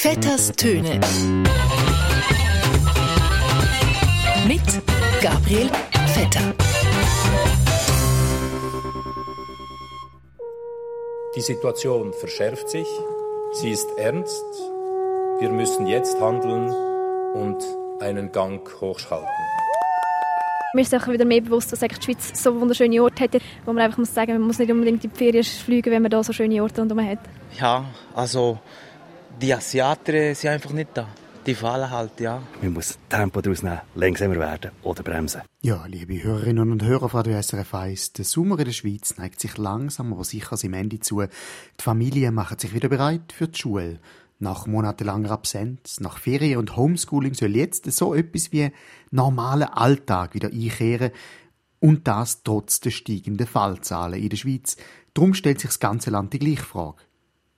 Vetters Töne. Mit Gabriel Vetter. Die Situation verschärft sich, sie ist ernst, wir müssen jetzt handeln und einen Gang hochschalten. Mir ist auch wieder mehr bewusst, dass die Schweiz so wunderschöne Orte hat, wo man einfach muss sagen, man muss nicht unbedingt in die Ferien fliegen, wenn man da so schöne Orte rundherum hat. Ja, also die Asiaten sind einfach nicht da. Die fallen halt, ja. Man muss Tempo daraus nehmen, langsamer werden oder bremsen. Ja, liebe Hörerinnen und Hörer von der SRF 1, der Sommer in der Schweiz neigt sich langsam, aber sicher seinem Ende zu. Die Familien machen sich wieder bereit für die Schule. Nach monatelanger Absenz, nach Ferien und Homeschooling soll jetzt so etwas wie normaler Alltag wieder einkehren und das trotz der steigenden Fallzahlen in der Schweiz. Darum stellt sich das ganze Land die gleiche Frage.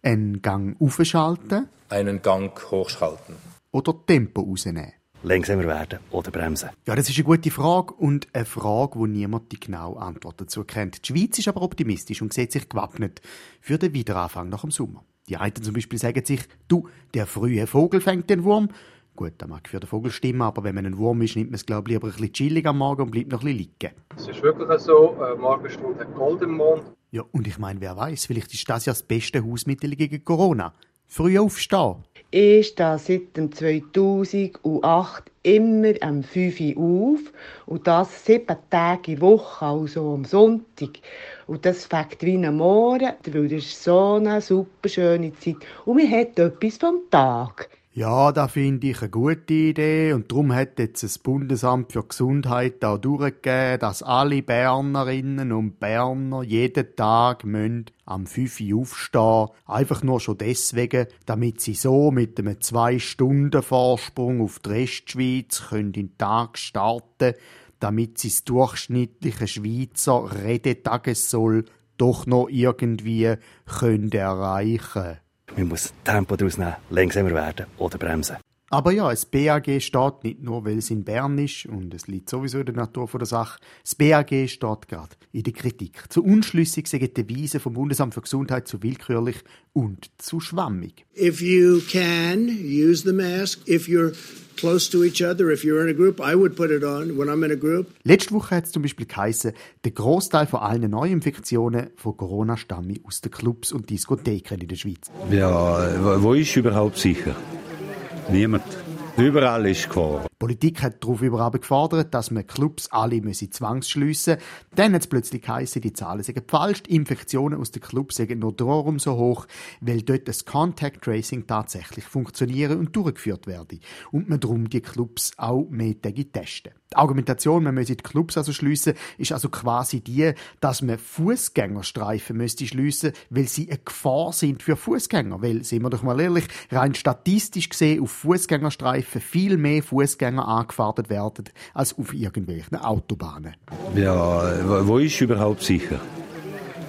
Einen Gang aufschalten? Einen Gang hochschalten. Oder Tempo rausnehmen? Langsamer werden oder bremsen? Ja, das ist eine gute Frage und eine Frage, wo niemand die genaue Antwort dazu kennt. Die Schweiz ist aber optimistisch und sieht sich gewappnet für den Wiederanfang nach dem Sommer. Die einen zum Beispiel sagen sich, du, der frühe Vogel fängt den Wurm. Gut, das mag für den Vogel stimmen, aber wenn man ein Wurm ist, nimmt man es, glaube ich, lieber ein bisschen chillig am Morgen und bleibt noch ein bisschen liegen. Es ist wirklich so, äh, Morgenstunde hat Golden Mond. Ja, und ich meine, wer weiß, vielleicht ist das ja das beste Hausmittel gegen Corona. Früh aufstehen. Ich stehe seit dem 2008 immer am 5 Uhr auf und das sieben Tage in der Woche, also am Sonntag. Und das fängt wie am Morgen, weil das ist so eine super schöne Zeit. Und man hat etwas vom Tag. Ja, da finde ich eine gute Idee und darum hat jetzt das Bundesamt für Gesundheit auch durchgegeben, dass alle Bernerinnen und Berner jeden Tag müssen am 5 Uhr aufstehen. Einfach nur schon deswegen, damit sie so mit einem 2-Stunden-Vorsprung auf die Restschweiz können in den Tag starten damit sie das durchschnittliche Schweizer Redetagessoll doch noch irgendwie können erreichen Man muss Tempo daraus nehmen, langsamer werden oder bremsen. Aber ja, das BAG steht nicht nur, weil es in Bern ist und es liegt sowieso in der Natur der Sache. Das BAG steht gerade in der Kritik. Zu unschlüssig sind die Weise vom Bundesamt für Gesundheit zu willkürlich und zu schwammig. If you can, use the mask. If you're close to each other, if you're in a group, I would put it on when I'm in a group. Letzte Woche hat es zum Beispiel geheißen, der Großteil von allen Neuinfektionen von Corona stamme aus den Clubs und Diskotheken in der Schweiz. Ja, wo ist überhaupt sicher? Niemand. Überall ist Gefahr. Politik hat darauf überhaupt gefordert, dass man Clubs alle müsse zwangsschliessen Dann hat es plötzlich geheißen, die Zahlen seien falsch, die Infektionen aus den Clubs seien nur darum so hoch, weil dort das Contact Tracing tatsächlich funktioniere und durchgeführt werde. Und man darum die Clubs auch mehrtägig testen. Die Argumentation, man müsse die Clubs also schliessen, ist also quasi die, dass man Fußgängerstreifen müsste schliessen, weil sie eine Gefahr sind für Fußgänger. Weil, sind wir doch mal ehrlich, rein statistisch gesehen auf Fußgängerstreifen viel mehr Fußgänger angefahren werden als auf irgendwelchen Autobahnen. Ja, wo ist überhaupt sicher?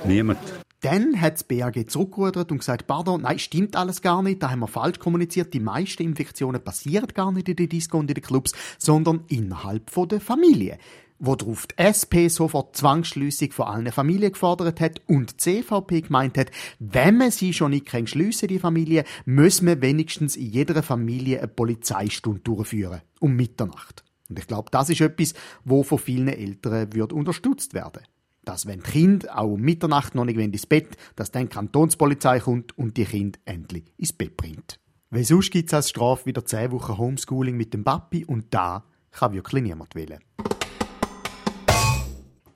Niemand. Dann hat das BAG zurückgerudert und gesagt, pardon, nein, stimmt alles gar nicht, da haben wir falsch kommuniziert. Die meisten Infektionen passieren gar nicht in den Disco und in den Clubs, sondern innerhalb der Familie. Worauf die SP sofort Zwangsschliessung von allen Familien gefordert hat und die CVP gemeint hat, wenn man sie schon nicht schliessen die Familie, muss man wenigstens in jeder Familie eine Polizeistunde durchführen. Um Mitternacht. Und ich glaube, das ist etwas, wo von vielen Eltern wird unterstützt werden dass wenn die Kinder auch um Mitternacht noch nicht ins Bett, dass dann die Kantonspolizei kommt und die Kinder endlich ins Bett bringt. Weil sonst gibt es als Strafe wieder 10 Wochen Homeschooling mit dem Papi und da kann wirklich niemand wählen.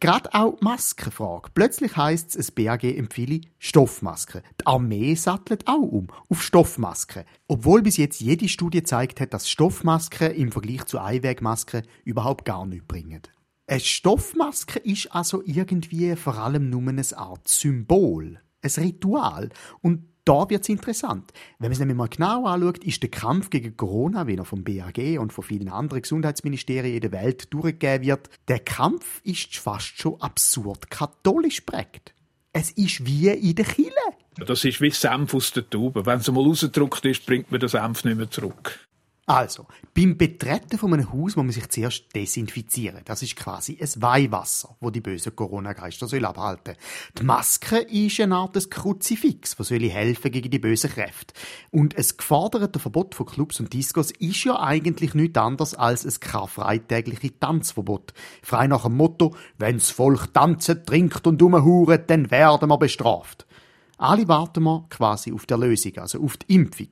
Gerade auch die Maskenfrage. Plötzlich heisst es, das BAG empfehle Stoffmasken. Die Armee sattelt auch um auf Stoffmasken. Obwohl bis jetzt jede Studie gezeigt hat, dass Stoffmasken im Vergleich zu Einwegmasken überhaupt gar nichts bringen. Eine Stoffmaske ist also irgendwie vor allem nur eine Art Symbol, ein Ritual. Und da wird es interessant. Wenn man es nämlich mal genau anschaut, ist der Kampf gegen Corona, wie er vom BAG und von vielen anderen Gesundheitsministerien in der Welt durchgegeben wird, der Kampf ist fast schon absurd katholisch prägt. Es ist wie in der Kille. Das ist wie Senf aus der Tube. Wenn es mal rausgedruckt ist, bringt man den Senf nicht mehr zurück. Also, beim Betreten von einem Haus muss man sich zuerst desinfizieren. Das ist quasi ein Weihwasser, wo die bösen Corona-Geister abhalten Die Maske ist eine Art des Kruzifix, was soll helfen gegen die bösen Kräfte. Und ein gefordertes Verbot von Clubs und Discos ist ja eigentlich nichts anderes als ein karfreitägliche Tanzverbot. Frei nach dem Motto, wenn's Volk tanzen, trinkt und umhuret, dann werden wir bestraft. Alle warten wir quasi auf die Lösung, also auf die Impfung.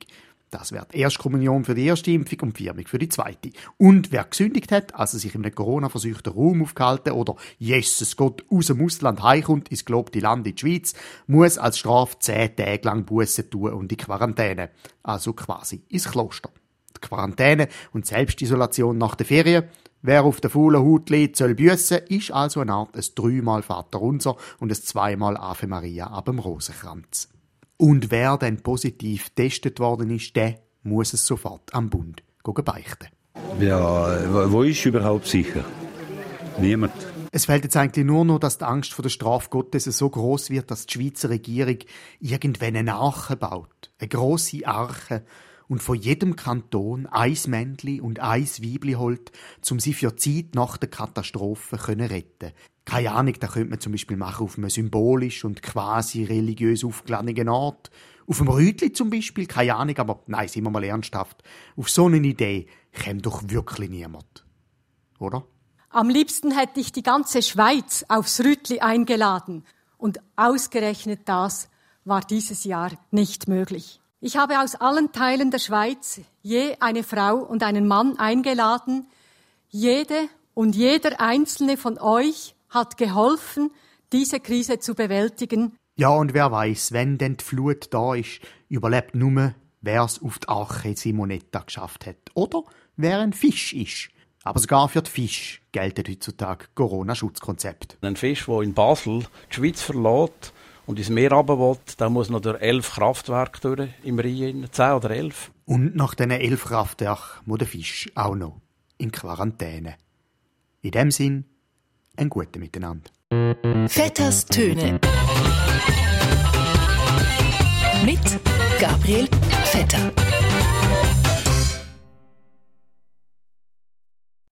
Das wäre die Erstkommunion für die erste Impfung und die Firmung für die zweite. Und wer gesündigt hat, also sich in einem Corona-verseuchten Raum aufgehalten oder Jesus Gott aus dem Ausland heimkommt ins gelobte Land in die Schweiz, muss als Strafe zehn Tage lang Buße tun und in Quarantäne. Also quasi ins Kloster. Die Quarantäne und Selbstisolation nach der Ferien Wer auf der faulen Haut liegt, soll büssen, ist also eine Art ein dreimal Vaterunser und ein zweimal Ave Maria ab dem Rosenkranz. Und wer dann positiv getestet worden ist, der muss es sofort am Bund beichten. Ja, wo ist überhaupt sicher? Niemand. Es fällt jetzt eigentlich nur noch, dass die Angst vor der Strafe Gottes so groß wird, dass die Schweizer Regierung irgendwann eine Arche baut. Eine grosse Arche. Und von jedem Kanton ein Männli und ein Weibli holt, um sie für die Zeit nach der Katastrophe zu retten. Keine Ahnung, da könnte man zum Beispiel machen auf einem symbolisch und quasi religiös aufgeladenen Ort. Auf dem Rütli zum Beispiel, keine Ahnung, aber nein, sind wir mal ernsthaft. Auf so eine Idee käme doch wirklich niemand. Oder? Am liebsten hätte ich die ganze Schweiz aufs Rütli eingeladen. Und ausgerechnet das war dieses Jahr nicht möglich. Ich habe aus allen Teilen der Schweiz je eine Frau und einen Mann eingeladen. Jede und jeder einzelne von euch hat geholfen, diese Krise zu bewältigen. Ja, und wer weiß, wenn denn die Flut da ist, überlebt nur, wer es auf die Arche Simonetta geschafft hat. Oder wer ein Fisch ist. Aber sogar für die Fisch gelten heutzutage Corona-Schutzkonzept. Ein Fisch, der in Basel die Schweiz verlässt und ins Meer runter will, der muss noch durch elf Kraftwerke durch im Rhein, zehn oder elf. Und nach diesen elf Kraftwerken muss der Fisch auch noch in Quarantäne. In dem Sinn, ein gutes Miteinander. Vetters Töne. Mit Gabriel Vetter.